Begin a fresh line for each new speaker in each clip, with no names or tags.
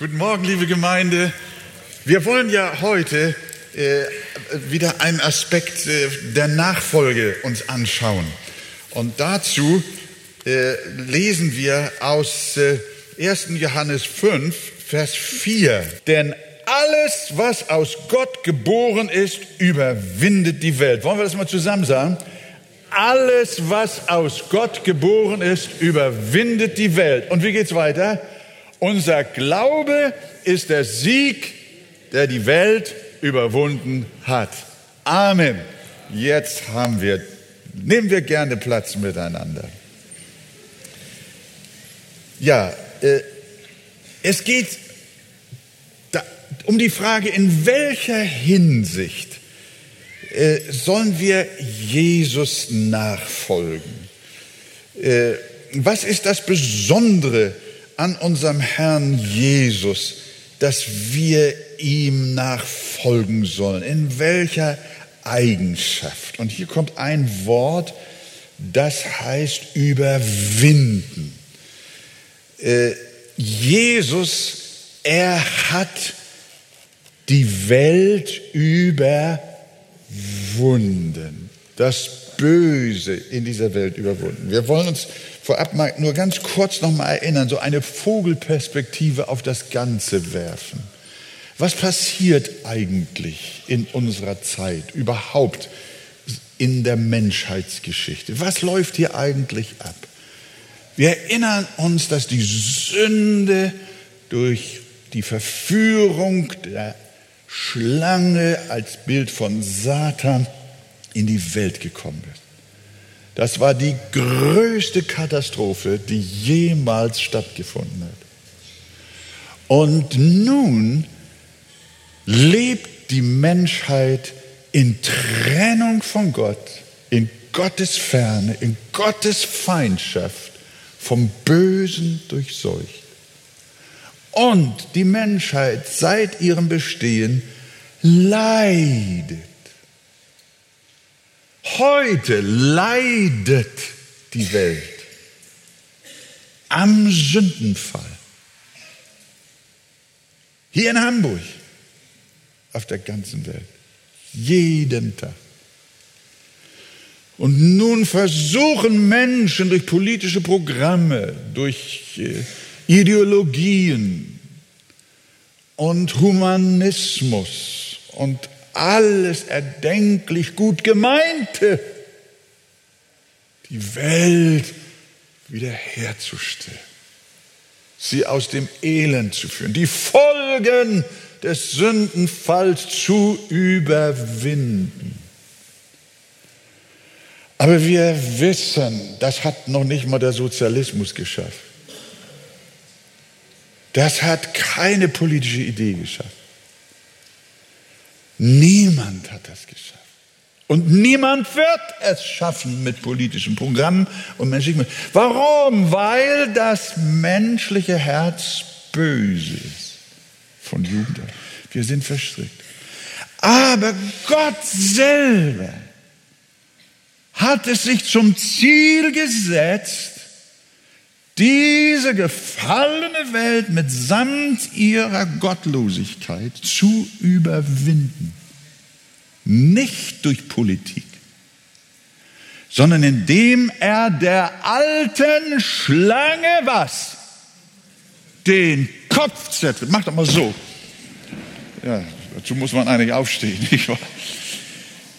Guten Morgen, liebe Gemeinde. Wir wollen ja heute äh, wieder einen Aspekt äh, der Nachfolge uns anschauen. Und dazu äh, lesen wir aus 1. Äh, Johannes 5, Vers 4. Denn alles, was aus Gott geboren ist, überwindet die Welt. Wollen wir das mal zusammen sagen? Alles, was aus Gott geboren ist, überwindet die Welt. Und wie geht's weiter? Unser Glaube ist der Sieg, der die Welt überwunden hat. Amen. Jetzt haben wir, nehmen wir gerne Platz miteinander. Ja, äh, es geht da, um die Frage, in welcher Hinsicht äh, sollen wir Jesus nachfolgen? Äh, was ist das Besondere an unserem Herrn Jesus, dass wir ihm nachfolgen sollen. In welcher Eigenschaft? Und hier kommt ein Wort, das heißt überwinden. Äh, Jesus, er hat die Welt überwunden. Das Böse in dieser Welt überwunden. Wir wollen uns vorab mal nur ganz kurz noch mal erinnern, so eine Vogelperspektive auf das Ganze werfen. Was passiert eigentlich in unserer Zeit überhaupt in der Menschheitsgeschichte? Was läuft hier eigentlich ab? Wir erinnern uns, dass die Sünde durch die Verführung der Schlange als Bild von Satan in die Welt gekommen ist. Das war die größte Katastrophe, die jemals stattgefunden hat. Und nun lebt die Menschheit in Trennung von Gott, in Gottes Ferne, in Gottes Feindschaft, vom Bösen durchseucht. Und die Menschheit seit ihrem Bestehen leidet Heute leidet die Welt am Sündenfall. Hier in Hamburg, auf der ganzen Welt, jeden Tag. Und nun versuchen Menschen durch politische Programme, durch äh, Ideologien und Humanismus und alles erdenklich gut gemeinte, die Welt wiederherzustellen, sie aus dem Elend zu führen, die Folgen des Sündenfalls zu überwinden. Aber wir wissen, das hat noch nicht mal der Sozialismus geschafft. Das hat keine politische Idee geschafft. Niemand hat das geschafft. Und niemand wird es schaffen mit politischen Programmen und menschlichen. Warum? Weil das menschliche Herz böse ist. Von Jugend an. Wir sind verstrickt. Aber Gott selber hat es sich zum Ziel gesetzt, diese gefallene Welt mitsamt ihrer Gottlosigkeit zu überwinden. Nicht durch Politik, sondern indem er der alten Schlange was? Den Kopf zertritt. Mach doch mal so. Ja, dazu muss man eigentlich aufstehen.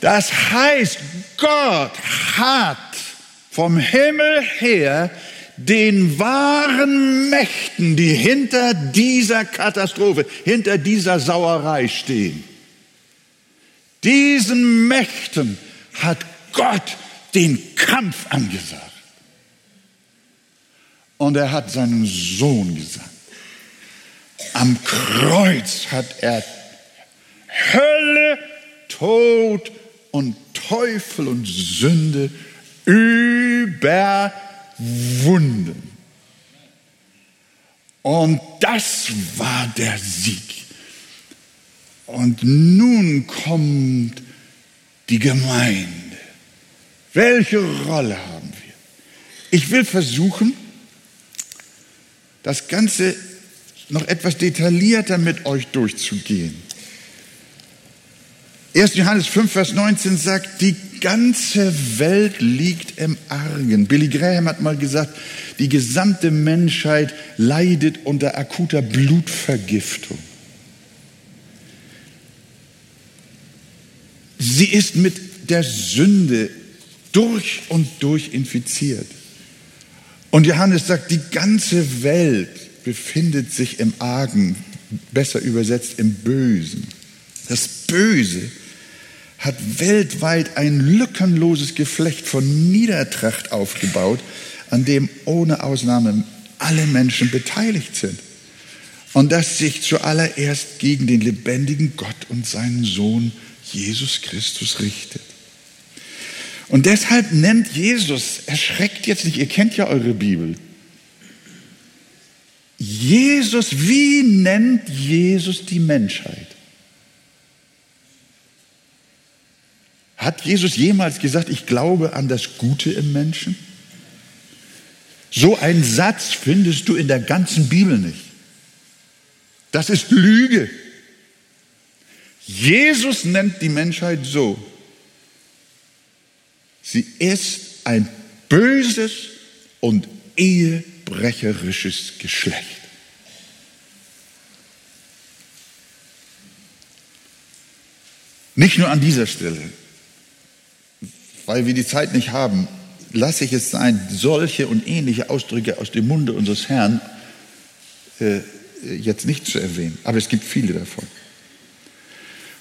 Das heißt, Gott hat vom Himmel her den wahren Mächten, die hinter dieser Katastrophe, hinter dieser Sauerei stehen. Diesen Mächten hat Gott den Kampf angesagt. Und er hat seinen Sohn gesandt. Am Kreuz hat er Hölle, Tod und Teufel und Sünde über Wunden. Und das war der Sieg. Und nun kommt die Gemeinde. Welche Rolle haben wir? Ich will versuchen, das Ganze noch etwas detaillierter mit euch durchzugehen. 1. Johannes 5, Vers 19 sagt, die ganze Welt liegt im Argen. Billy Graham hat mal gesagt, die gesamte Menschheit leidet unter akuter Blutvergiftung. Sie ist mit der Sünde durch und durch infiziert. Und Johannes sagt, die ganze Welt befindet sich im Argen, besser übersetzt im Bösen. Das Böse hat weltweit ein lückenloses Geflecht von Niedertracht aufgebaut, an dem ohne Ausnahme alle Menschen beteiligt sind. Und das sich zuallererst gegen den lebendigen Gott und seinen Sohn Jesus Christus richtet. Und deshalb nennt Jesus, erschreckt jetzt nicht, ihr kennt ja eure Bibel. Jesus, wie nennt Jesus die Menschheit? Hat Jesus jemals gesagt, ich glaube an das Gute im Menschen? So einen Satz findest du in der ganzen Bibel nicht. Das ist Lüge. Jesus nennt die Menschheit so. Sie ist ein böses und ehebrecherisches Geschlecht. Nicht nur an dieser Stelle weil wir die Zeit nicht haben, lasse ich es sein, solche und ähnliche Ausdrücke aus dem Munde unseres Herrn äh, jetzt nicht zu erwähnen. Aber es gibt viele davon.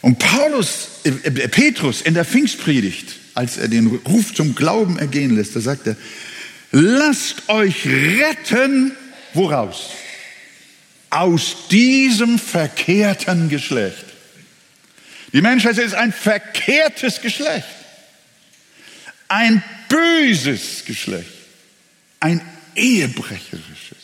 Und Paulus, äh, äh, Petrus in der Pfingstpredigt, als er den Ruf zum Glauben ergehen lässt, da sagt er, lasst euch retten, woraus? Aus diesem verkehrten Geschlecht. Die Menschheit ist ein verkehrtes Geschlecht ein böses Geschlecht, ein ehebrecherisches.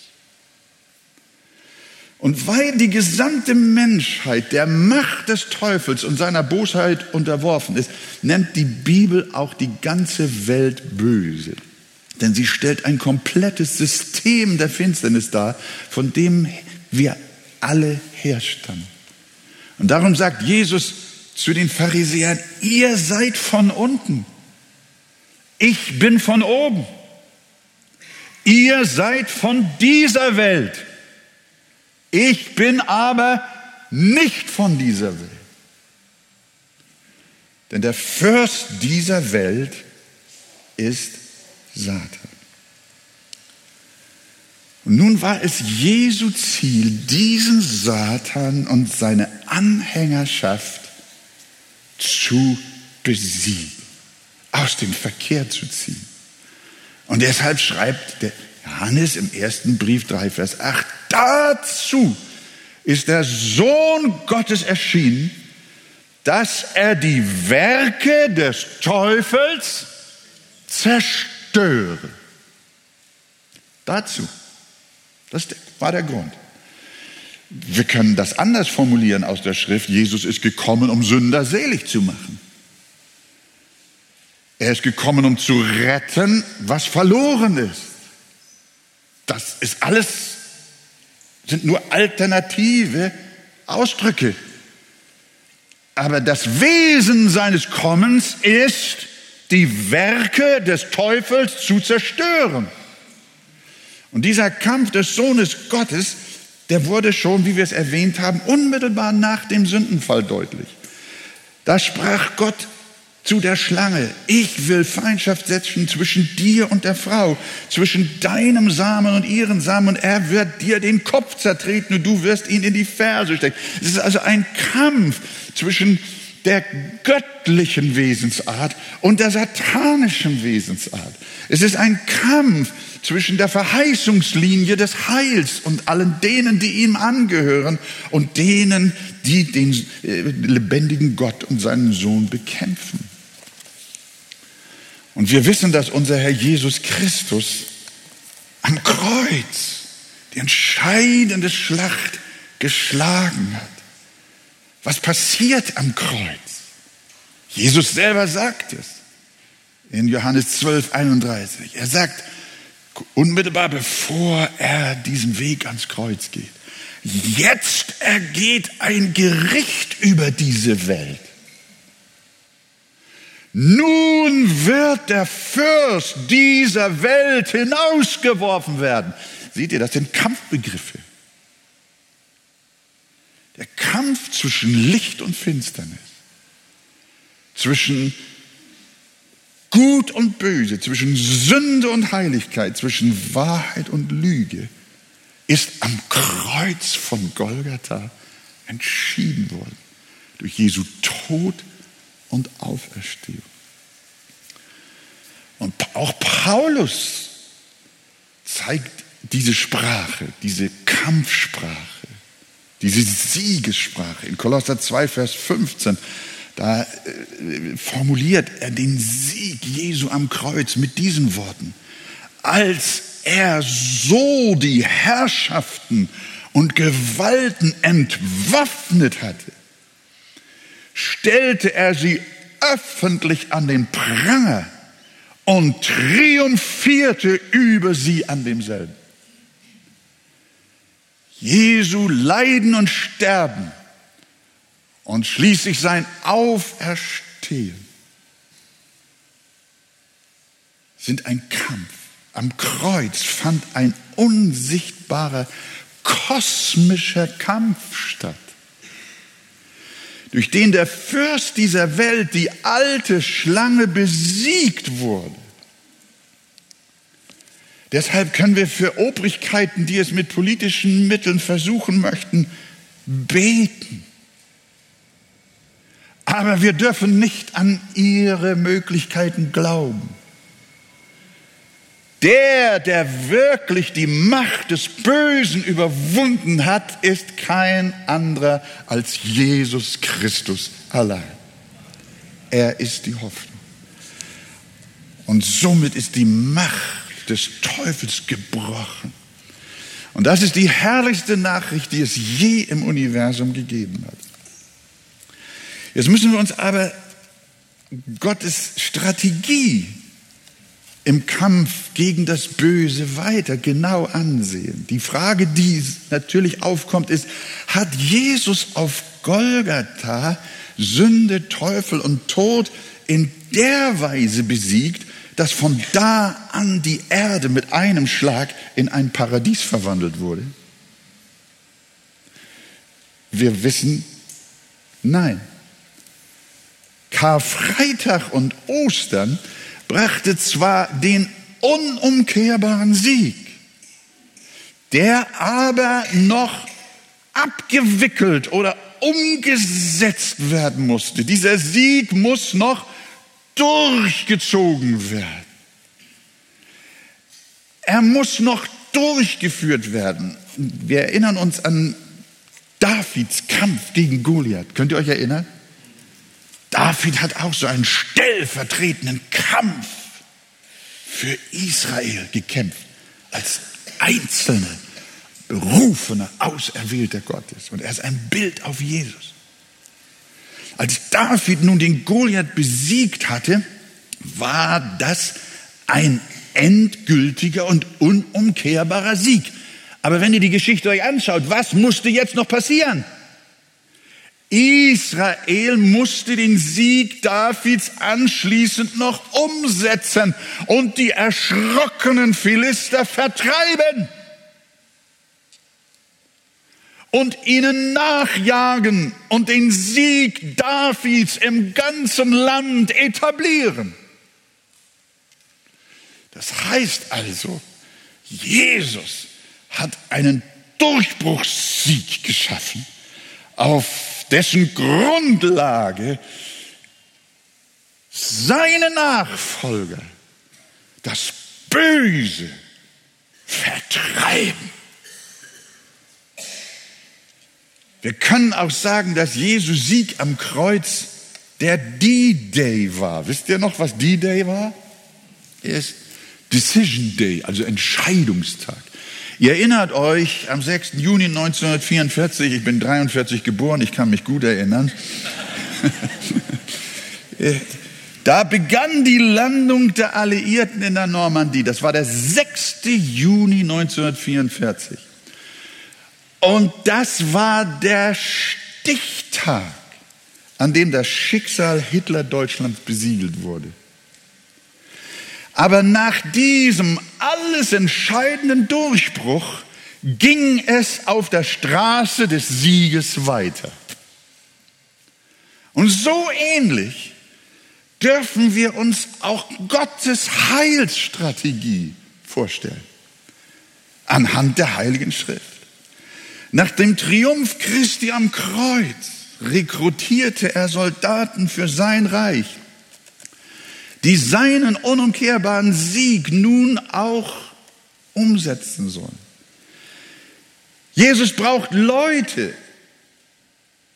Und weil die gesamte Menschheit der Macht des Teufels und seiner Bosheit unterworfen ist, nennt die Bibel auch die ganze Welt böse. Denn sie stellt ein komplettes System der Finsternis dar, von dem wir alle herstammen. Und darum sagt Jesus zu den Pharisäern, ihr seid von unten ich bin von oben. Ihr seid von dieser Welt. Ich bin aber nicht von dieser Welt. Denn der Fürst dieser Welt ist Satan. Und nun war es Jesu Ziel, diesen Satan und seine Anhängerschaft zu besiegen aus dem Verkehr zu ziehen. Und deshalb schreibt der Johannes im ersten Brief 3, Vers 8, dazu ist der Sohn Gottes erschienen, dass er die Werke des Teufels zerstöre. Dazu. Das war der Grund. Wir können das anders formulieren aus der Schrift. Jesus ist gekommen, um Sünder selig zu machen. Er ist gekommen, um zu retten, was verloren ist. Das ist alles, sind nur alternative Ausdrücke. Aber das Wesen seines Kommens ist, die Werke des Teufels zu zerstören. Und dieser Kampf des Sohnes Gottes, der wurde schon, wie wir es erwähnt haben, unmittelbar nach dem Sündenfall deutlich. Da sprach Gott zu der Schlange. Ich will Feindschaft setzen zwischen dir und der Frau, zwischen deinem Samen und ihren Samen und er wird dir den Kopf zertreten und du wirst ihn in die Ferse stecken. Es ist also ein Kampf zwischen der göttlichen Wesensart und der satanischen Wesensart. Es ist ein Kampf zwischen der Verheißungslinie des Heils und allen denen, die ihm angehören und denen, die den äh, lebendigen Gott und seinen Sohn bekämpfen. Und wir wissen, dass unser Herr Jesus Christus am Kreuz die entscheidende Schlacht geschlagen hat. Was passiert am Kreuz? Jesus selber sagt es in Johannes 12, 31. Er sagt unmittelbar bevor er diesen Weg ans Kreuz geht, Jetzt ergeht ein Gericht über diese Welt. Nun wird der Fürst dieser Welt hinausgeworfen werden. Seht ihr, das sind Kampfbegriffe. Der Kampf zwischen Licht und Finsternis, zwischen Gut und Böse, zwischen Sünde und Heiligkeit, zwischen Wahrheit und Lüge, ist am Kreuz von Golgatha entschieden worden. Durch Jesu Tod und Auferstehung. Und auch Paulus zeigt diese Sprache, diese Kampfsprache, diese Siegessprache. In Kolosser 2, Vers 15, da äh, formuliert er den Sieg Jesu am Kreuz mit diesen Worten. Als er so die Herrschaften und Gewalten entwaffnet hatte, stellte er sie öffentlich an den Pranger und triumphierte über sie an demselben. Jesu Leiden und Sterben und schließlich sein Auferstehen sind ein Kampf. Am Kreuz fand ein unsichtbarer kosmischer Kampf statt durch den der Fürst dieser Welt, die alte Schlange, besiegt wurde. Deshalb können wir für Obrigkeiten, die es mit politischen Mitteln versuchen möchten, beten. Aber wir dürfen nicht an ihre Möglichkeiten glauben. Der, der wirklich die Macht des Bösen überwunden hat, ist kein anderer als Jesus Christus allein. Er ist die Hoffnung. Und somit ist die Macht des Teufels gebrochen. Und das ist die herrlichste Nachricht, die es je im Universum gegeben hat. Jetzt müssen wir uns aber Gottes Strategie im Kampf gegen das Böse weiter genau ansehen. Die Frage, die natürlich aufkommt, ist, hat Jesus auf Golgatha Sünde, Teufel und Tod in der Weise besiegt, dass von da an die Erde mit einem Schlag in ein Paradies verwandelt wurde? Wir wissen, nein. Karfreitag und Ostern brachte zwar den unumkehrbaren Sieg, der aber noch abgewickelt oder umgesetzt werden musste. Dieser Sieg muss noch durchgezogen werden. Er muss noch durchgeführt werden. Wir erinnern uns an Davids Kampf gegen Goliath. Könnt ihr euch erinnern? David hat auch so einen stellvertretenden Kampf für Israel gekämpft, als einzelner, berufener, auserwählter Gottes. Und er ist ein Bild auf Jesus. Als David nun den Goliath besiegt hatte, war das ein endgültiger und unumkehrbarer Sieg. Aber wenn ihr die Geschichte euch anschaut, was musste jetzt noch passieren? Israel musste den Sieg Davids anschließend noch umsetzen und die erschrockenen Philister vertreiben und ihnen nachjagen und den Sieg Davids im ganzen Land etablieren. Das heißt also, Jesus hat einen Durchbruchssieg geschaffen auf dessen Grundlage seine Nachfolger das Böse vertreiben. Wir können auch sagen, dass Jesu Sieg am Kreuz der D-Day war. Wisst ihr noch, was D-Day war? Er ist Decision Day, also Entscheidungstag. Ihr erinnert euch, am 6. Juni 1944, ich bin 43 geboren, ich kann mich gut erinnern, da begann die Landung der Alliierten in der Normandie. Das war der 6. Juni 1944. Und das war der Stichtag, an dem das Schicksal Hitler-Deutschlands besiegelt wurde. Aber nach diesem alles entscheidenden Durchbruch ging es auf der Straße des Sieges weiter. Und so ähnlich dürfen wir uns auch Gottes Heilsstrategie vorstellen. Anhand der Heiligen Schrift. Nach dem Triumph Christi am Kreuz rekrutierte er Soldaten für sein Reich, die seinen unumkehrbaren Sieg nun auch umsetzen sollen. Jesus braucht Leute,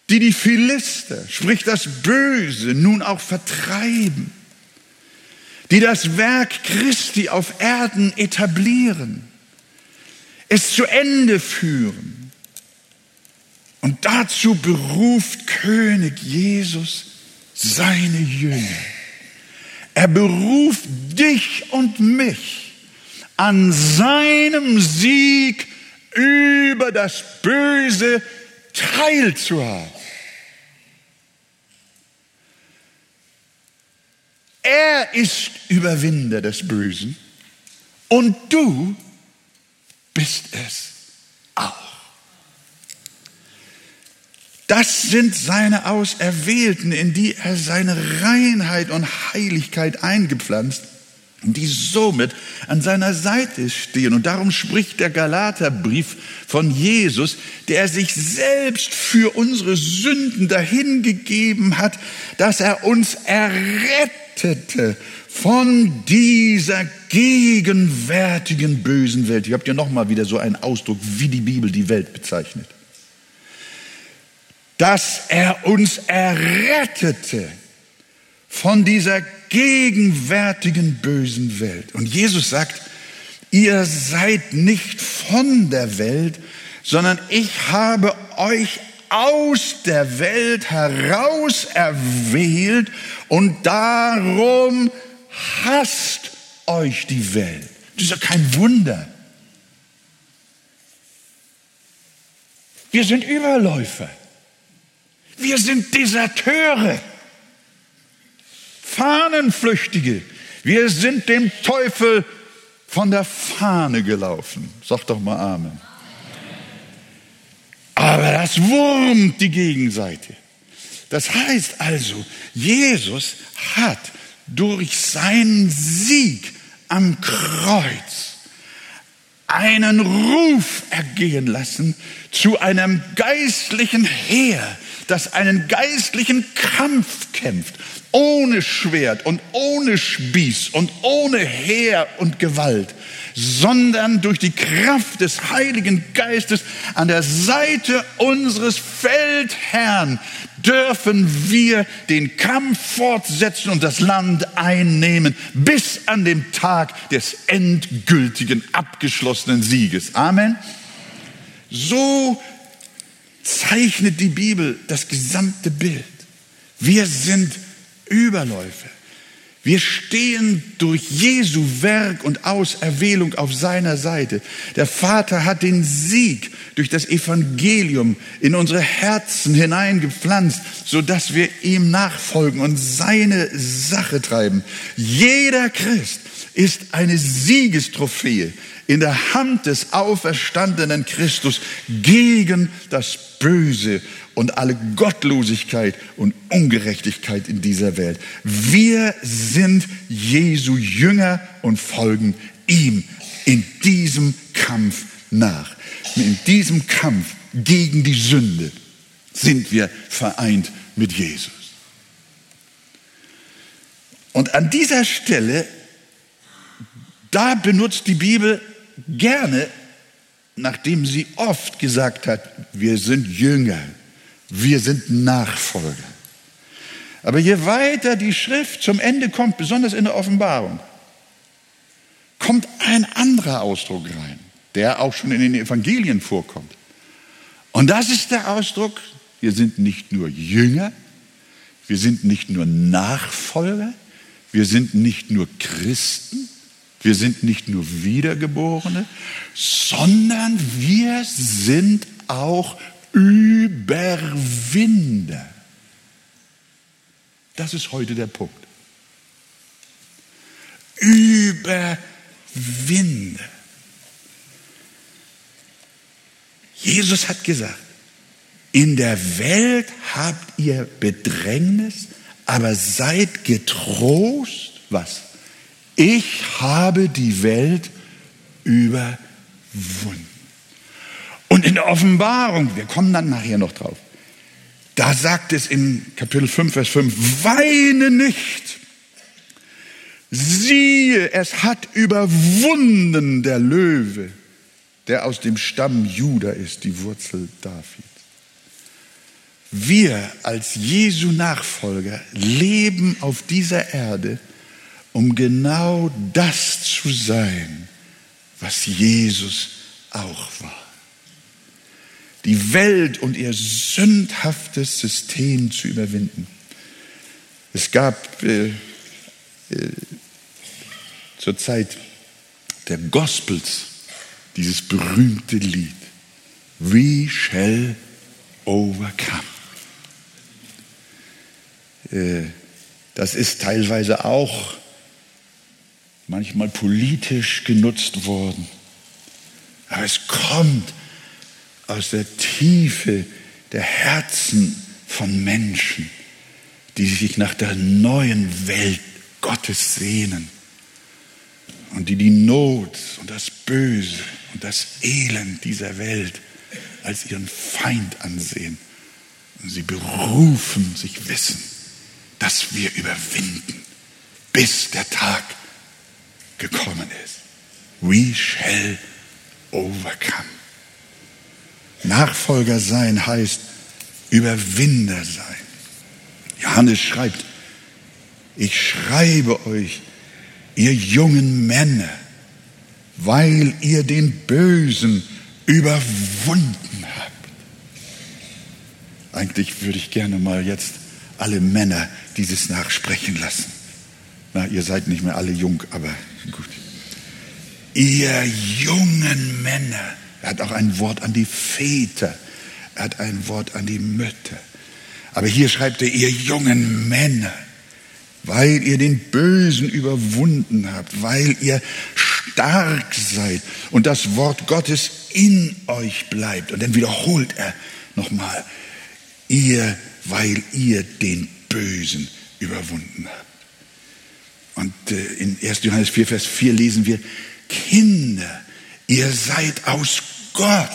die die Philister, sprich das Böse, nun auch vertreiben, die das Werk Christi auf Erden etablieren, es zu Ende führen. Und dazu beruft König Jesus seine Jünger. Er beruft dich und mich an seinem Sieg über das Böse teilzuhaben. Er ist Überwinder des Bösen und du bist es Das sind seine Auserwählten, in die er seine Reinheit und Heiligkeit eingepflanzt die somit an seiner Seite stehen. Und darum spricht der Galaterbrief von Jesus, der sich selbst für unsere Sünden dahingegeben hat, dass er uns errettet rettete von dieser gegenwärtigen bösen Welt. Ihr habt ja nochmal wieder so einen Ausdruck, wie die Bibel die Welt bezeichnet. Dass er uns errettete von dieser gegenwärtigen bösen Welt. Und Jesus sagt, ihr seid nicht von der Welt, sondern ich habe euch aus der Welt heraus erwählt und darum hasst euch die Welt. Das ist ja kein Wunder. Wir sind Überläufer. Wir sind Deserteure, Fahnenflüchtige. Wir sind dem Teufel von der Fahne gelaufen. Sag doch mal Amen. Aber das wurmt die Gegenseite. Das heißt also, Jesus hat durch seinen Sieg am Kreuz einen Ruf ergehen lassen zu einem geistlichen Heer, das einen geistlichen Kampf kämpft, ohne Schwert und ohne Spieß und ohne Heer und Gewalt, sondern durch die Kraft des Heiligen Geistes an der Seite unseres Feldherrn dürfen wir den Kampf fortsetzen und das Land einnehmen bis an dem Tag des endgültigen abgeschlossenen Sieges. Amen. So zeichnet die Bibel das gesamte Bild. Wir sind Überläufer. Wir stehen durch Jesu Werk und Auserwählung auf seiner Seite. Der Vater hat den Sieg durch das Evangelium in unsere Herzen hineingepflanzt, so dass wir ihm nachfolgen und seine Sache treiben. Jeder Christ ist eine Siegestrophäe in der Hand des auferstandenen Christus gegen das Böse und alle Gottlosigkeit und Ungerechtigkeit in dieser Welt. Wir sind Jesu Jünger und folgen ihm in diesem Kampf nach. In diesem Kampf gegen die Sünde sind wir vereint mit Jesus. Und an dieser Stelle, da benutzt die Bibel gerne, nachdem sie oft gesagt hat, wir sind Jünger, wir sind Nachfolger. Aber je weiter die Schrift zum Ende kommt, besonders in der Offenbarung, kommt ein anderer Ausdruck rein, der auch schon in den Evangelien vorkommt. Und das ist der Ausdruck, wir sind nicht nur Jünger, wir sind nicht nur Nachfolger, wir sind nicht nur Christen, wir sind nicht nur Wiedergeborene, sondern wir sind auch Überwinder. Das ist heute der Punkt. Überwinder. Jesus hat gesagt, in der Welt habt ihr Bedrängnis, aber seid getrost. Was? Ich habe die Welt überwunden. Und in der Offenbarung, wir kommen dann nachher noch drauf, da sagt es in Kapitel 5, Vers 5, weine nicht. Siehe, es hat überwunden der Löwe, der aus dem Stamm Juda ist, die Wurzel Davids. Wir als Jesu Nachfolger leben auf dieser Erde, um genau das zu sein, was Jesus auch war. Die Welt und ihr sündhaftes System zu überwinden. Es gab äh, äh, zur Zeit der Gospels dieses berühmte Lied, We shall overcome. Äh, das ist teilweise auch manchmal politisch genutzt worden. Aber es kommt aus der Tiefe der Herzen von Menschen, die sich nach der neuen Welt Gottes sehnen und die die Not und das Böse und das Elend dieser Welt als ihren Feind ansehen. Und sie berufen sich wissen, dass wir überwinden, bis der Tag gekommen ist. We shall overcome. Nachfolger sein heißt Überwinder sein. Johannes schreibt, ich schreibe euch, ihr jungen Männer, weil ihr den Bösen überwunden habt. Eigentlich würde ich gerne mal jetzt alle Männer dieses nachsprechen lassen. Na, ihr seid nicht mehr alle jung, aber gut. Ihr jungen Männer, er hat auch ein Wort an die Väter, er hat ein Wort an die Mütter. Aber hier schreibt er, ihr jungen Männer, weil ihr den Bösen überwunden habt, weil ihr stark seid und das Wort Gottes in euch bleibt. Und dann wiederholt er nochmal, ihr, weil ihr den Bösen überwunden habt. Und äh, in 1. Johannes 4, Vers 4 lesen wir, Kinder, ihr seid aus Gott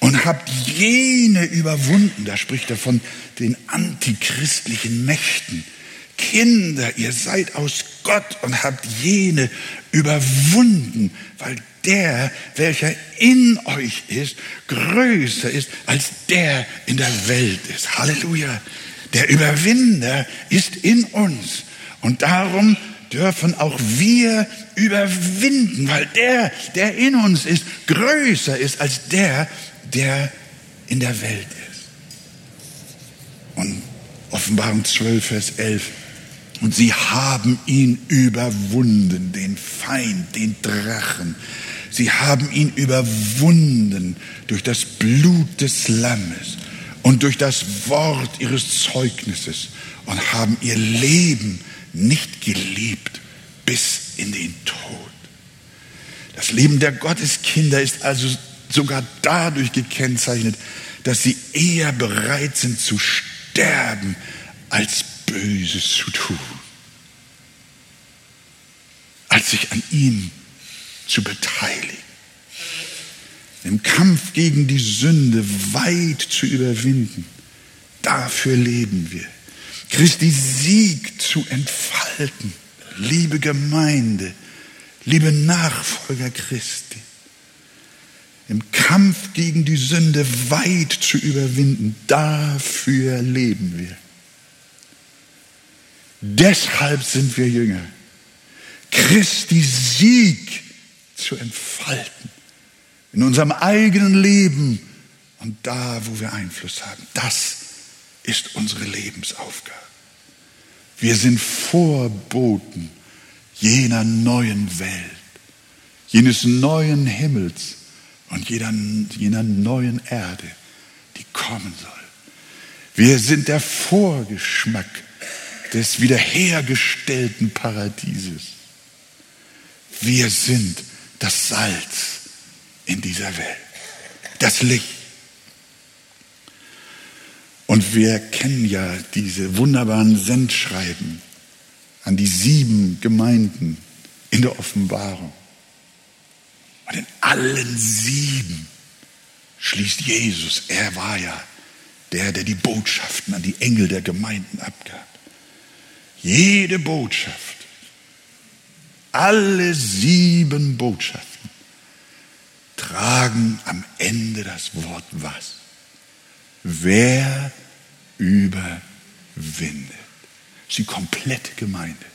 und habt jene überwunden. Da spricht er von den antichristlichen Mächten Kinder, ihr seid aus Gott und habt jene überwunden, weil der, welcher in euch ist, größer ist als der in der Welt ist. Halleluja. Der Überwinder ist in uns. Und darum dürfen auch wir überwinden, weil der, der in uns ist, größer ist als der, der in der Welt ist. Und Offenbarung 12, Vers 11. Und sie haben ihn überwunden, den Feind, den Drachen. Sie haben ihn überwunden durch das Blut des Lammes und durch das Wort ihres Zeugnisses und haben ihr Leben nicht geliebt bis in den Tod. Das Leben der Gotteskinder ist also sogar dadurch gekennzeichnet, dass sie eher bereit sind zu sterben, als Böses zu tun, als sich an ihm zu beteiligen. Im Kampf gegen die Sünde weit zu überwinden, dafür leben wir. Christi Sieg zu entfalten, liebe Gemeinde, liebe Nachfolger Christi. Im Kampf gegen die Sünde weit zu überwinden, dafür leben wir. Deshalb sind wir Jünger. Christi Sieg zu entfalten in unserem eigenen Leben und da, wo wir Einfluss haben. Das ist unsere Lebensaufgabe. Wir sind Vorboten jener neuen Welt, jenes neuen Himmels und jeder, jener neuen Erde, die kommen soll. Wir sind der Vorgeschmack des wiederhergestellten Paradieses. Wir sind das Salz in dieser Welt, das Licht. Und wir kennen ja diese wunderbaren Sendschreiben an die sieben Gemeinden in der Offenbarung. Und in allen sieben schließt Jesus, er war ja der, der die Botschaften an die Engel der Gemeinden abgab. Jede Botschaft, alle sieben Botschaften tragen am Ende das Wort was? Wer überwindet? Das ist die komplette Gemeinde.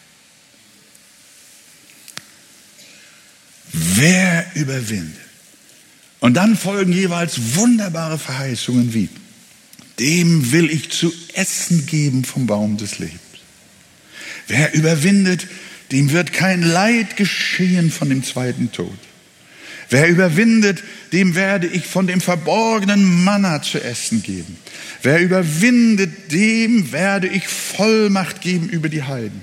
Wer überwindet? Und dann folgen jeweils wunderbare Verheißungen wie, dem will ich zu essen geben vom Baum des Lebens. Wer überwindet, dem wird kein Leid geschehen von dem zweiten Tod. Wer überwindet, dem werde ich von dem verborgenen Manna zu essen geben. Wer überwindet, dem werde ich Vollmacht geben über die Heiden.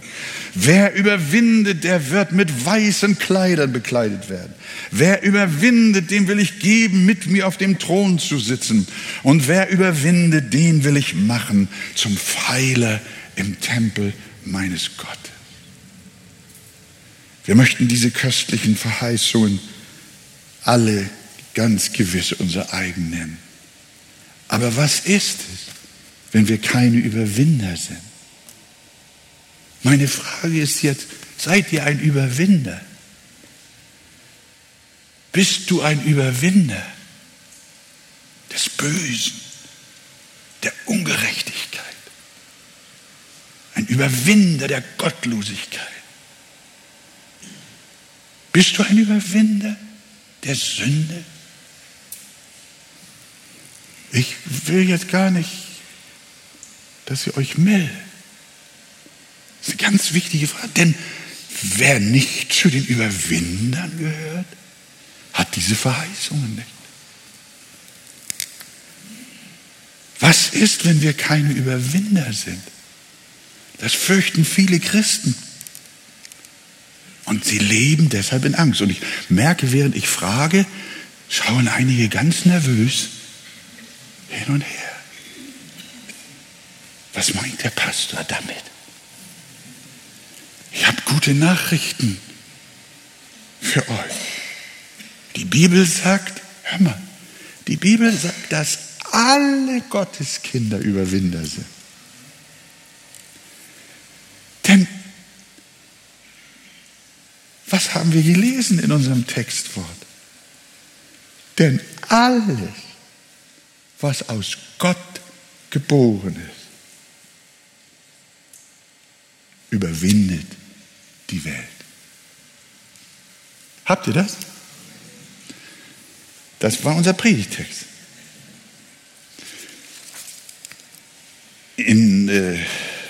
Wer überwindet, der wird mit weißen Kleidern bekleidet werden. Wer überwindet, dem will ich geben, mit mir auf dem Thron zu sitzen. Und wer überwindet, den will ich machen zum Pfeiler im Tempel meines Gottes. Wir möchten diese köstlichen Verheißungen alle ganz gewiss unser eigen nennen. Aber was ist es, wenn wir keine Überwinder sind? Meine Frage ist jetzt, seid ihr ein Überwinder? Bist du ein Überwinder des Bösen, der Ungerechtigkeit? Ein Überwinder der Gottlosigkeit? Bist du ein Überwinder der Sünde? Ich will jetzt gar nicht, dass ihr euch meldet. Das ist eine ganz wichtige Frage, denn wer nicht zu den Überwindern gehört, hat diese Verheißungen nicht. Was ist, wenn wir keine Überwinder sind? Das fürchten viele Christen. Und sie leben deshalb in Angst. Und ich merke, während ich frage, schauen einige ganz nervös hin und her. Was meint der Pastor damit? Ich habe gute Nachrichten für euch. Die Bibel sagt, hör mal, die Bibel sagt, dass alle Gotteskinder Überwinder sind. Denn was haben wir gelesen in unserem Textwort? Denn alles, was aus Gott geboren ist, überwindet die Welt. Habt ihr das? Das war unser Predigtext. In äh,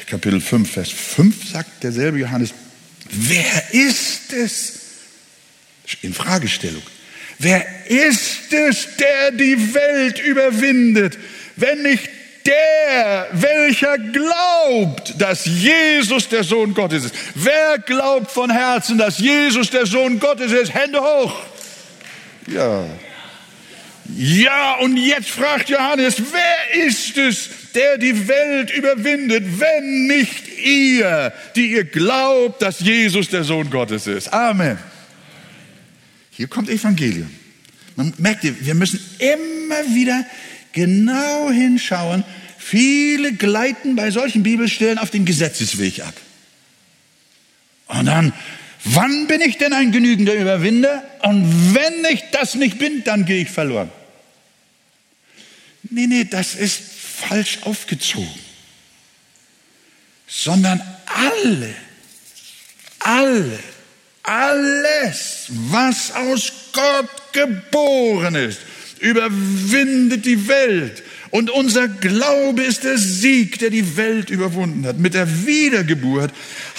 Kapitel 5, Vers 5 sagt derselbe Johannes, wer ist es? In Fragestellung. Wer ist es, der die Welt überwindet, wenn nicht der, welcher glaubt, dass Jesus der Sohn Gottes ist. Wer glaubt von Herzen, dass Jesus der Sohn Gottes ist? Hände hoch. Ja. Ja, und jetzt fragt Johannes, wer ist es, der die Welt überwindet, wenn nicht ihr, die ihr glaubt, dass Jesus der Sohn Gottes ist? Amen. Hier kommt Evangelium. Man merkt, wir müssen immer wieder genau hinschauen. Viele gleiten bei solchen Bibelstellen auf den Gesetzesweg ab. Und dann, wann bin ich denn ein genügender Überwinder? Und wenn ich das nicht bin, dann gehe ich verloren. Nee, nee, das ist falsch aufgezogen. Sondern alle, alle, alles, was aus Gott geboren ist, überwindet die Welt. Und unser Glaube ist der Sieg, der die Welt überwunden hat. Mit der Wiedergeburt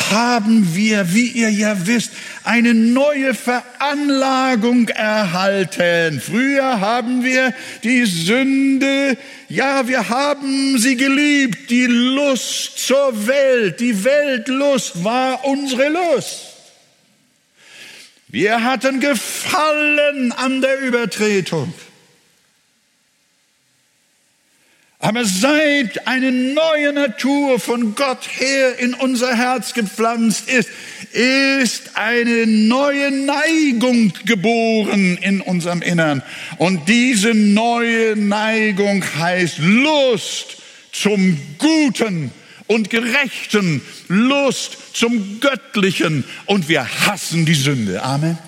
haben wir, wie ihr ja wisst, eine neue Veranlagung erhalten. Früher haben wir die Sünde, ja, wir haben sie geliebt, die Lust zur Welt. Die Weltlust war unsere Lust. Wir hatten Gefallen an der Übertretung. Aber seit eine neue Natur von Gott her in unser Herz gepflanzt ist, ist eine neue Neigung geboren in unserem Innern. Und diese neue Neigung heißt Lust zum Guten und Gerechten, Lust zum Göttlichen. Und wir hassen die Sünde. Amen.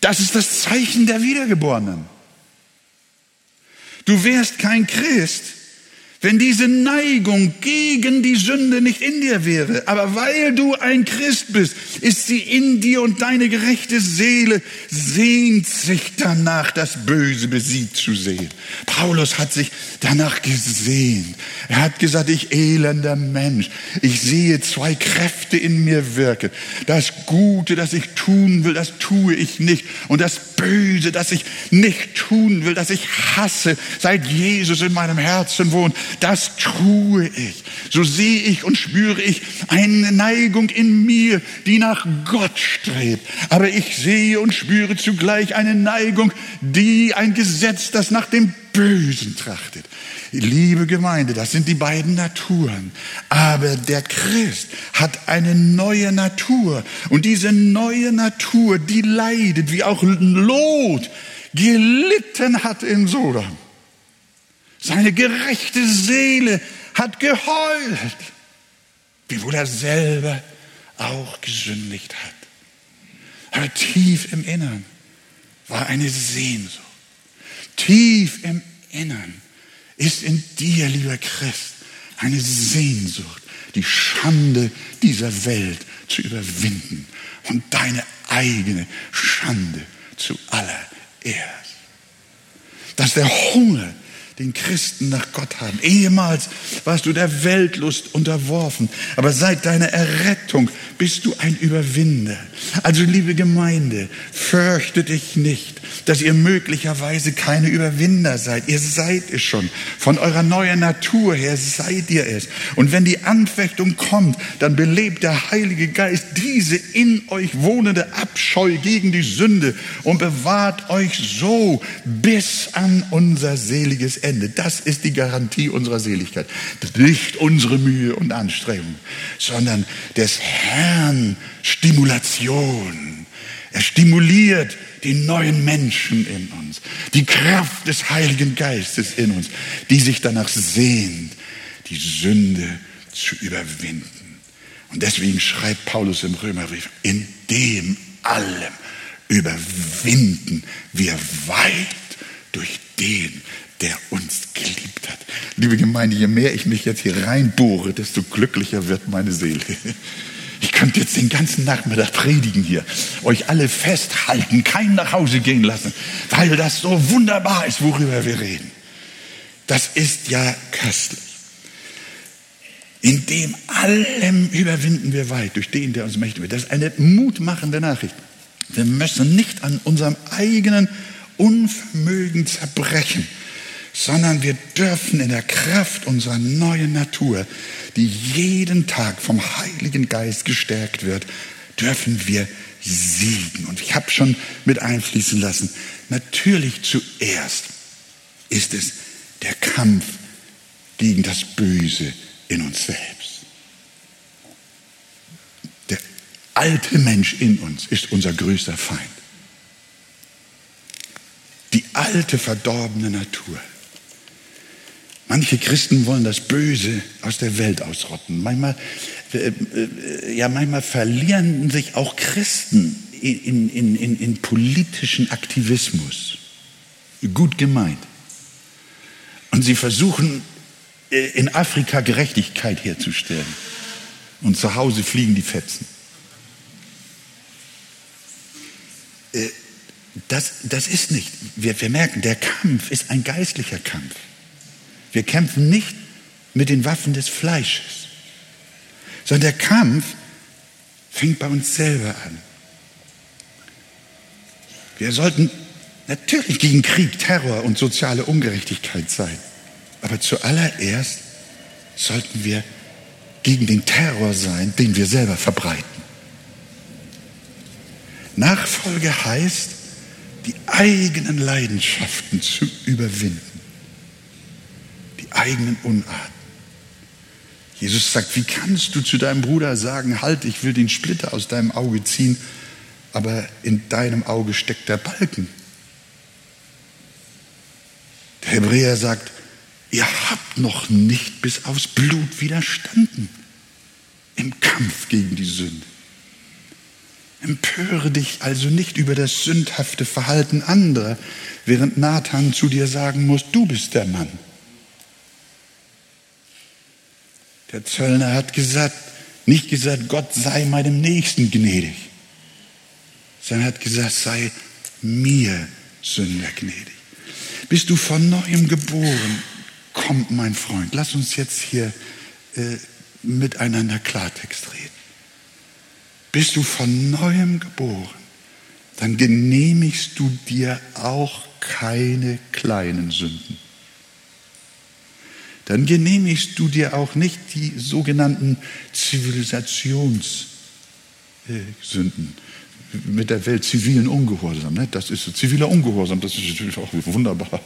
Das ist das Zeichen der Wiedergeborenen. Du wärst kein Christ, wenn diese Neigung gegen die Sünde nicht in dir wäre, aber weil du ein Christ bist, ist sie in dir und deine gerechte Seele sehnt sich danach, das Böse besiegt zu sehen. Paulus hat sich danach gesehnt. Er hat gesagt, ich elender Mensch, ich sehe zwei Kräfte in mir wirken. Das Gute, das ich tun will, das tue ich nicht. Und das Böse, das ich nicht tun will, das ich hasse, seit Jesus in meinem Herzen wohnt, das tue ich. So sehe ich und spüre ich eine Neigung in mir, die nach Gott strebt. Aber ich sehe und spüre zugleich eine Neigung, die ein Gesetz, das nach dem Bösen trachtet. Liebe Gemeinde, das sind die beiden Naturen. Aber der Christ hat eine neue Natur. Und diese neue Natur, die leidet, wie auch Lot gelitten hat in Sodom. Seine gerechte Seele hat geheult, wiewohl er selber auch gesündigt hat. Aber tief im Innern war eine Sehnsucht. Tief im Innern ist in dir, lieber Christ, eine Sehnsucht, die Schande dieser Welt zu überwinden und deine eigene Schande zu allererst. Dass der Hunger den Christen nach Gott haben. Ehemals warst du der Weltlust unterworfen, aber seit deiner Errettung bist du ein Überwinder. Also liebe Gemeinde, fürchte dich nicht, dass ihr möglicherweise keine Überwinder seid. Ihr seid es schon. Von eurer neuen Natur her seid ihr es. Und wenn die Anfechtung kommt, dann belebt der Heilige Geist diese in euch wohnende Abscheu gegen die Sünde und bewahrt euch so bis an unser seliges Ende. Das ist die Garantie unserer Seligkeit. Nicht unsere Mühe und Anstrengung, sondern des Herrn Stimulation. Er stimuliert die neuen Menschen in uns, die Kraft des Heiligen Geistes in uns, die sich danach sehnt, die Sünde zu überwinden. Und deswegen schreibt Paulus im Römerbrief, in dem allem überwinden wir weit durch den, der uns geliebt hat. Liebe Gemeinde, je mehr ich mich jetzt hier reinbohre, desto glücklicher wird meine Seele. Ich könnte jetzt den ganzen Nachmittag predigen hier, euch alle festhalten, keinen nach Hause gehen lassen, weil das so wunderbar ist, worüber wir reden. Das ist ja köstlich. In dem allem überwinden wir weit, durch den, der uns mächtig wird. Das ist eine mutmachende Nachricht. Wir müssen nicht an unserem eigenen Unvermögen zerbrechen, sondern wir dürfen in der Kraft unserer neuen Natur, die jeden Tag vom Heiligen Geist gestärkt wird, dürfen wir siegen. Und ich habe schon mit einfließen lassen, natürlich zuerst ist es der Kampf gegen das Böse in uns selbst. Der alte Mensch in uns ist unser größter Feind. Die alte verdorbene Natur. Manche Christen wollen das Böse aus der Welt ausrotten. Manchmal, äh, äh, ja, manchmal verlieren sich auch Christen in, in, in, in politischen Aktivismus. Gut gemeint. Und sie versuchen äh, in Afrika Gerechtigkeit herzustellen. Und zu Hause fliegen die Fetzen. das, das ist nicht. Wir, wir merken, der Kampf ist ein geistlicher Kampf. Wir kämpfen nicht mit den Waffen des Fleisches, sondern der Kampf fängt bei uns selber an. Wir sollten natürlich gegen Krieg, Terror und soziale Ungerechtigkeit sein, aber zuallererst sollten wir gegen den Terror sein, den wir selber verbreiten. Nachfolge heißt, die eigenen Leidenschaften zu überwinden, eigenen Unarten. Jesus sagt, wie kannst du zu deinem Bruder sagen, halt, ich will den Splitter aus deinem Auge ziehen, aber in deinem Auge steckt der Balken. Der Hebräer sagt, ihr habt noch nicht bis aufs Blut widerstanden im Kampf gegen die Sünde. Empöre dich also nicht über das sündhafte Verhalten anderer, während Nathan zu dir sagen muss, du bist der Mann. Der Zöllner hat gesagt, nicht gesagt, Gott sei meinem Nächsten gnädig, sondern hat gesagt, sei mir Sünder gnädig. Bist du von neuem geboren? Kommt, mein Freund, lass uns jetzt hier äh, miteinander Klartext reden. Bist du von neuem geboren, dann genehmigst du dir auch keine kleinen Sünden. Dann genehmigst du dir auch nicht die sogenannten Zivilisationssünden mit der Welt zivilen Ungehorsam. Ne? Das ist ziviler Ungehorsam, das ist natürlich auch wunderbar.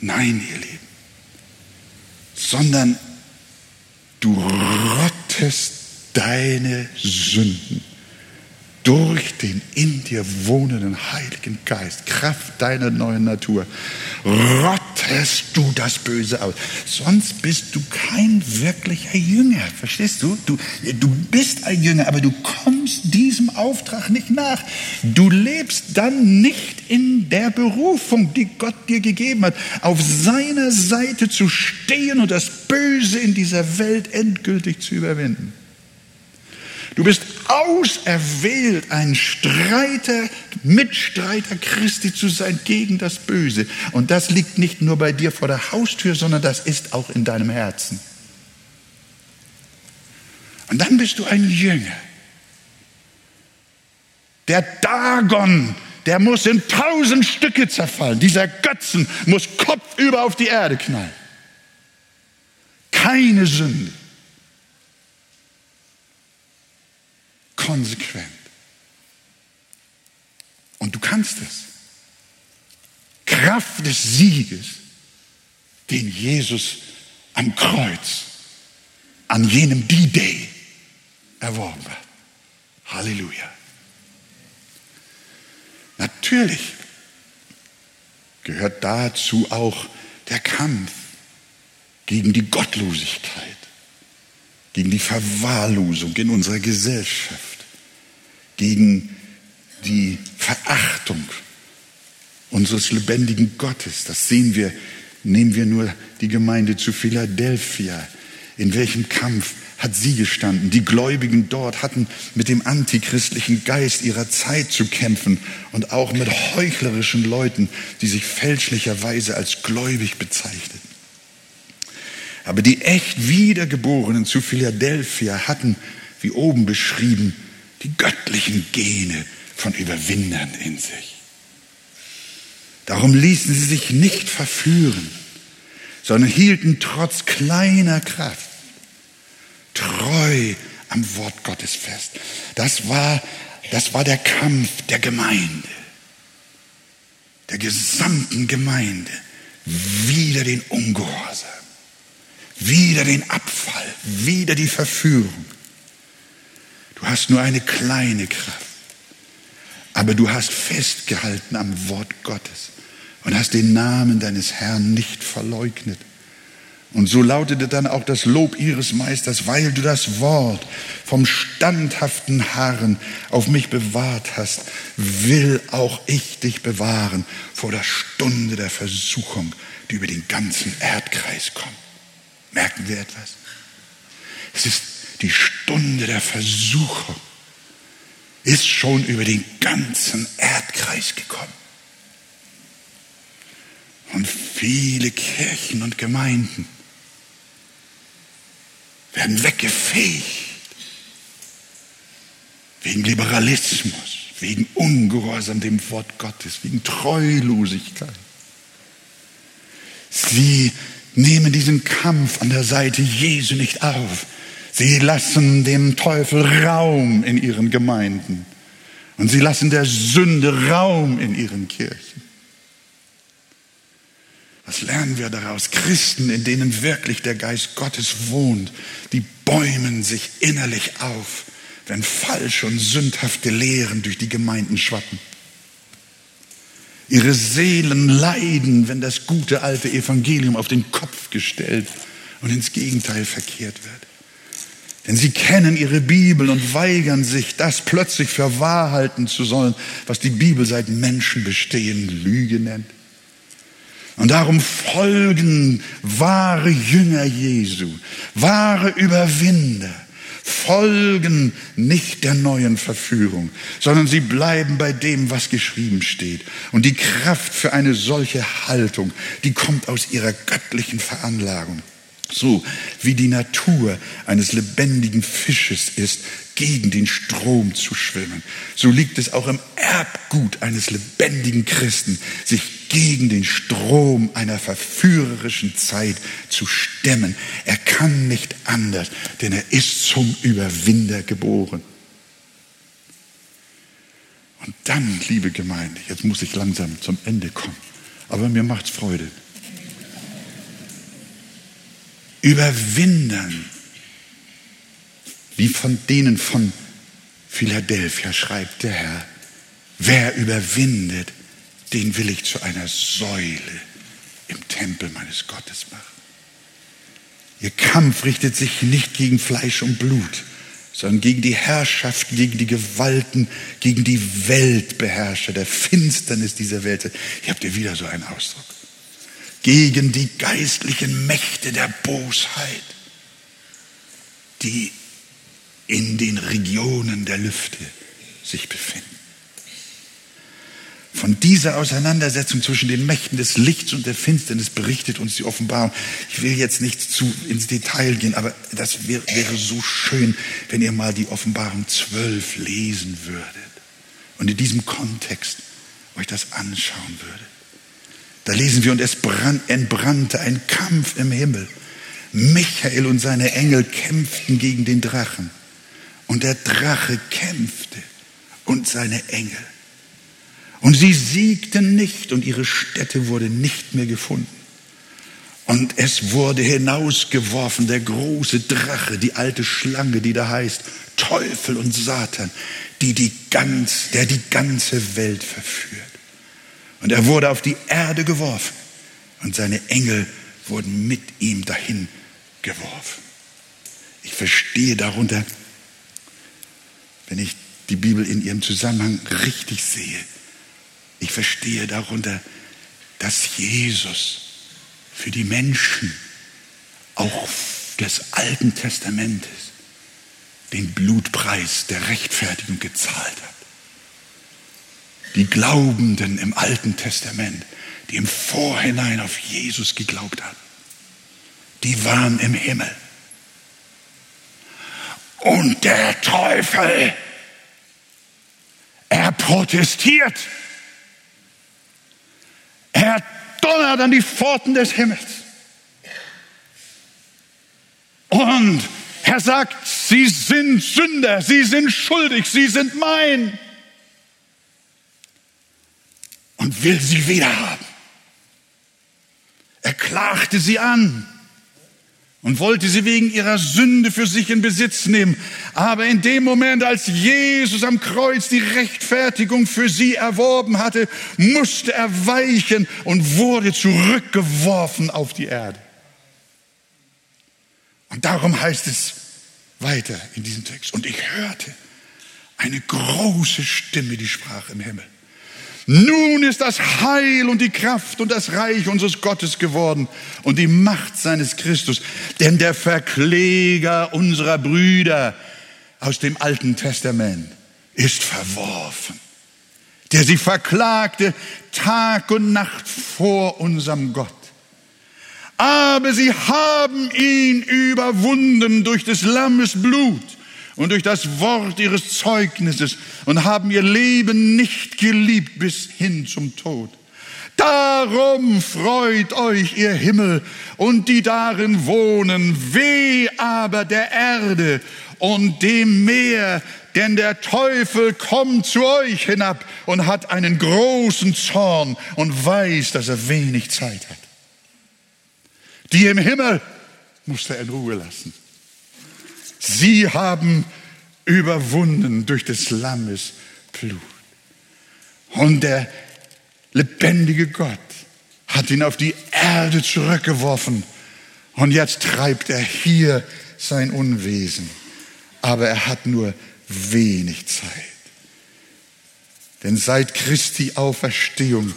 Nein, ihr Lieben, sondern du rottest deine Sünden durch den in dir wohnenden Heiligen Geist, Kraft deiner neuen Natur, rottest du das Böse aus. Sonst bist du kein wirklicher Jünger. Verstehst du? Du, du bist ein Jünger, aber du kommst diesem Auftrag nicht nach. Du lebst dann nicht in der Berufung, die Gott dir gegeben hat, auf seiner Seite zu stehen und das Böse in dieser Welt endgültig zu überwinden. Du bist auserwählt, ein Streiter, Mitstreiter Christi zu sein gegen das Böse. Und das liegt nicht nur bei dir vor der Haustür, sondern das ist auch in deinem Herzen. Und dann bist du ein Jünger. Der Dagon, der muss in tausend Stücke zerfallen. Dieser Götzen muss kopfüber auf die Erde knallen. Keine Sünde. Konsequent. Und du kannst es. Kraft des Sieges, den Jesus am Kreuz, an jenem D-Day erworben hat. Halleluja. Natürlich gehört dazu auch der Kampf gegen die Gottlosigkeit, gegen die Verwahrlosung in unserer Gesellschaft gegen die Verachtung unseres lebendigen Gottes. Das sehen wir, nehmen wir nur die Gemeinde zu Philadelphia. In welchem Kampf hat sie gestanden? Die Gläubigen dort hatten mit dem antichristlichen Geist ihrer Zeit zu kämpfen und auch mit heuchlerischen Leuten, die sich fälschlicherweise als gläubig bezeichneten. Aber die echt Wiedergeborenen zu Philadelphia hatten, wie oben beschrieben, die göttlichen Gene von Überwindern in sich. Darum ließen sie sich nicht verführen, sondern hielten trotz kleiner Kraft treu am Wort Gottes fest. Das war, das war der Kampf der Gemeinde, der gesamten Gemeinde, wieder den Ungehorsam, wieder den Abfall, wieder die Verführung. Du hast nur eine kleine Kraft. Aber du hast festgehalten am Wort Gottes und hast den Namen deines Herrn nicht verleugnet. Und so lautete dann auch das Lob ihres Meisters, weil du das Wort vom standhaften Harren auf mich bewahrt hast, will auch ich dich bewahren vor der Stunde der Versuchung, die über den ganzen Erdkreis kommt. Merken wir etwas? Es ist die Stunde der Versuchung ist schon über den ganzen Erdkreis gekommen. Und viele Kirchen und Gemeinden werden weggefegt wegen Liberalismus, wegen Ungehorsam dem Wort Gottes, wegen Treulosigkeit. Sie nehmen diesen Kampf an der Seite Jesu nicht auf. Sie lassen dem Teufel Raum in ihren Gemeinden. Und sie lassen der Sünde Raum in ihren Kirchen. Was lernen wir daraus? Christen, in denen wirklich der Geist Gottes wohnt, die bäumen sich innerlich auf, wenn falsche und sündhafte Lehren durch die Gemeinden schwappen. Ihre Seelen leiden, wenn das gute alte Evangelium auf den Kopf gestellt und ins Gegenteil verkehrt wird. Denn sie kennen ihre Bibel und weigern sich, das plötzlich für wahr halten zu sollen, was die Bibel seit Menschenbestehen Lüge nennt. Und darum folgen wahre Jünger Jesu, wahre Überwinder, folgen nicht der neuen Verführung, sondern sie bleiben bei dem, was geschrieben steht. Und die Kraft für eine solche Haltung, die kommt aus ihrer göttlichen Veranlagung. So wie die Natur eines lebendigen Fisches ist, gegen den Strom zu schwimmen, so liegt es auch im Erbgut eines lebendigen Christen, sich gegen den Strom einer verführerischen Zeit zu stemmen. Er kann nicht anders, denn er ist zum Überwinder geboren. Und dann, liebe Gemeinde, jetzt muss ich langsam zum Ende kommen, aber mir macht's Freude überwindern. Wie von denen von Philadelphia schreibt der Herr, wer überwindet, den will ich zu einer Säule im Tempel meines Gottes machen. Ihr Kampf richtet sich nicht gegen Fleisch und Blut, sondern gegen die Herrschaft, gegen die Gewalten, gegen die Weltbeherrscher der Finsternis dieser Welt. Hier habt ihr wieder so einen Ausdruck gegen die geistlichen Mächte der Bosheit, die in den Regionen der Lüfte sich befinden. Von dieser Auseinandersetzung zwischen den Mächten des Lichts und der Finsternis berichtet uns die Offenbarung. Ich will jetzt nicht zu ins Detail gehen, aber das wäre, wäre so schön, wenn ihr mal die Offenbarung 12 lesen würdet und in diesem Kontext euch das anschauen würdet. Da lesen wir, und es entbrannte ein Kampf im Himmel. Michael und seine Engel kämpften gegen den Drachen. Und der Drache kämpfte und seine Engel. Und sie siegten nicht und ihre Stätte wurde nicht mehr gefunden. Und es wurde hinausgeworfen der große Drache, die alte Schlange, die da heißt Teufel und Satan, die die ganz, der die ganze Welt verführt. Und er wurde auf die Erde geworfen und seine Engel wurden mit ihm dahin geworfen. Ich verstehe darunter, wenn ich die Bibel in ihrem Zusammenhang richtig sehe, ich verstehe darunter, dass Jesus für die Menschen auch des Alten Testamentes den Blutpreis der Rechtfertigung gezahlt hat die Glaubenden im Alten Testament, die im Vorhinein auf Jesus geglaubt haben, die waren im Himmel. Und der Teufel, er protestiert. Er donnert an die Pforten des Himmels. Und er sagt, sie sind Sünder, sie sind schuldig, sie sind mein und will sie wiederhaben. Er klagte sie an und wollte sie wegen ihrer Sünde für sich in Besitz nehmen. Aber in dem Moment, als Jesus am Kreuz die Rechtfertigung für sie erworben hatte, musste er weichen und wurde zurückgeworfen auf die Erde. Und darum heißt es weiter in diesem Text. Und ich hörte eine große Stimme, die sprach im Himmel. Nun ist das Heil und die Kraft und das Reich unseres Gottes geworden und die Macht seines Christus. Denn der Verkläger unserer Brüder aus dem Alten Testament, ist verworfen, der sie verklagte Tag und Nacht vor unserem Gott. Aber sie haben ihn überwunden durch des Lammes Blut und durch das Wort ihres Zeugnisses und haben ihr Leben nicht geliebt bis hin zum Tod. Darum freut euch, ihr Himmel und die darin wohnen, weh aber der Erde und dem Meer, denn der Teufel kommt zu euch hinab und hat einen großen Zorn und weiß, dass er wenig Zeit hat. Die im Himmel musste er in Ruhe lassen. Sie haben überwunden durch des Lammes Blut. Und der lebendige Gott hat ihn auf die Erde zurückgeworfen. Und jetzt treibt er hier sein Unwesen. Aber er hat nur wenig Zeit. Denn seit Christi Auferstehung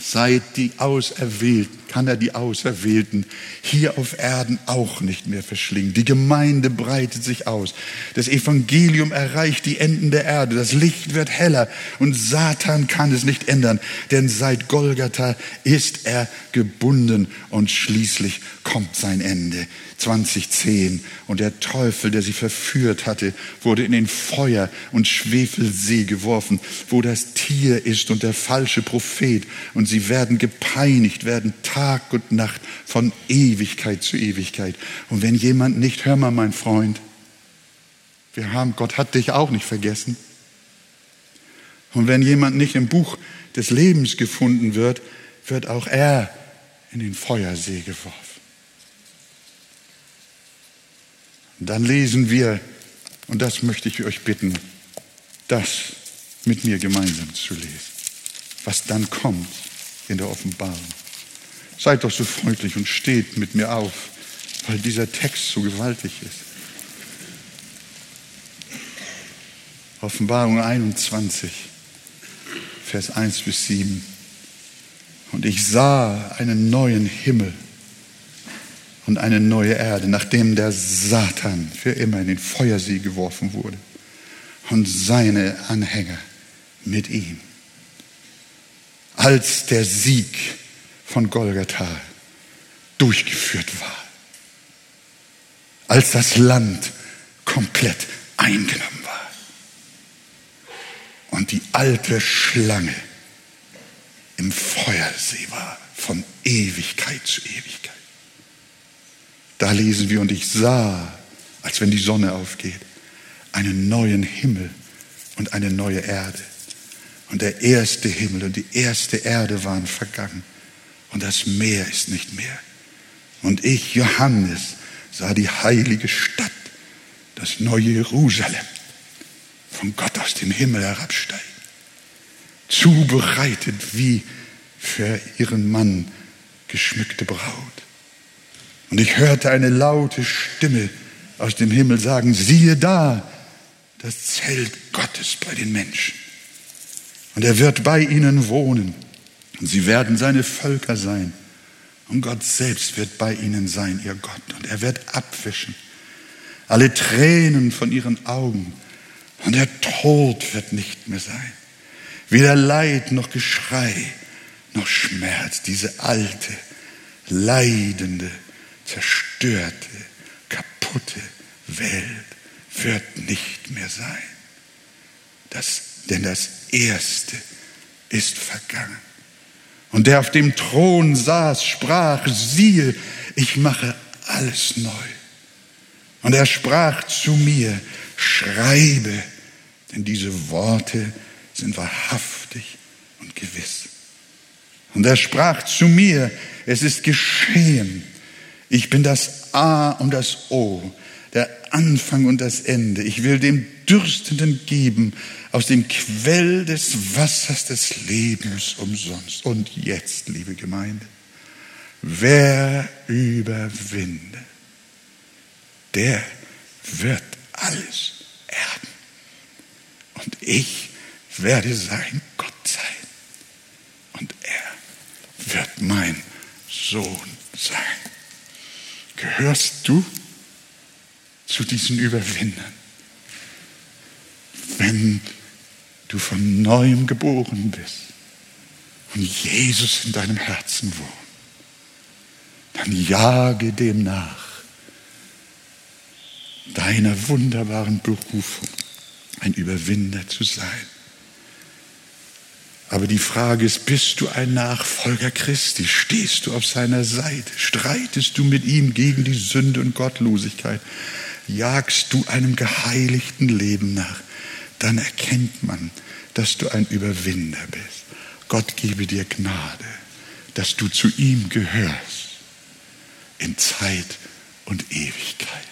Seid die Auserwählten, kann er die Auserwählten hier auf Erden auch nicht mehr verschlingen. Die Gemeinde breitet sich aus. Das Evangelium erreicht die Enden der Erde. Das Licht wird heller und Satan kann es nicht ändern, denn seit Golgatha ist er gebunden und schließlich kommt sein Ende. 2010 und der Teufel, der sie verführt hatte, wurde in den Feuer und Schwefelsee geworfen, wo das Tier ist und der falsche Prophet und sie werden gepeinigt, werden Tag und Nacht von Ewigkeit zu Ewigkeit. Und wenn jemand nicht, hör mal, mein Freund, wir haben, Gott hat dich auch nicht vergessen. Und wenn jemand nicht im Buch des Lebens gefunden wird, wird auch er in den Feuersee geworfen. dann lesen wir, und das möchte ich euch bitten, das mit mir gemeinsam zu lesen, was dann kommt in der Offenbarung. Seid doch so freundlich und steht mit mir auf, weil dieser Text so gewaltig ist. Offenbarung 21, Vers 1 bis 7. Und ich sah einen neuen Himmel und eine neue Erde, nachdem der Satan für immer in den Feuersee geworfen wurde und seine Anhänger mit ihm. Als der Sieg von Golgatha durchgeführt war, als das Land komplett eingenommen war und die alte Schlange im Feuersee war, von Ewigkeit zu Ewigkeit. Da lesen wir, und ich sah, als wenn die Sonne aufgeht, einen neuen Himmel und eine neue Erde. Und der erste Himmel und die erste Erde waren vergangen. Und das Meer ist nicht mehr. Und ich, Johannes, sah die heilige Stadt, das neue Jerusalem, von Gott aus dem Himmel herabsteigen. Zubereitet wie für ihren Mann geschmückte Braut. Und ich hörte eine laute Stimme aus dem Himmel sagen, siehe da, das Zelt Gottes bei den Menschen. Und er wird bei ihnen wohnen. Und sie werden seine Völker sein. Und Gott selbst wird bei ihnen sein, ihr Gott. Und er wird abwischen alle Tränen von ihren Augen. Und der Tod wird nicht mehr sein. Weder Leid noch Geschrei noch Schmerz. Diese alte, leidende, zerstörte, kaputte Welt wird nicht mehr sein. Das, denn das Erste ist vergangen. Und der auf dem Thron saß, sprach, siehe, ich mache alles neu. Und er sprach zu mir, schreibe, denn diese Worte sind wahrhaftig und gewiss. Und er sprach zu mir, es ist geschehen, ich bin das A und das O, der Anfang und das Ende. Ich will dem Dürstenden geben aus dem Quell des Wassers des Lebens umsonst. Und jetzt, liebe Gemeinde, wer überwindet, der wird alles erben. Und ich werde sein Gott sein. Und er wird mein Sohn sein. Gehörst du zu diesen Überwindern? Wenn du von neuem geboren bist und Jesus in deinem Herzen wohnt, dann jage dem nach, deiner wunderbaren Berufung, ein Überwinder zu sein. Aber die Frage ist, bist du ein Nachfolger Christi? Stehst du auf seiner Seite? Streitest du mit ihm gegen die Sünde und Gottlosigkeit? Jagst du einem geheiligten Leben nach? Dann erkennt man, dass du ein Überwinder bist. Gott gebe dir Gnade, dass du zu ihm gehörst in Zeit und Ewigkeit.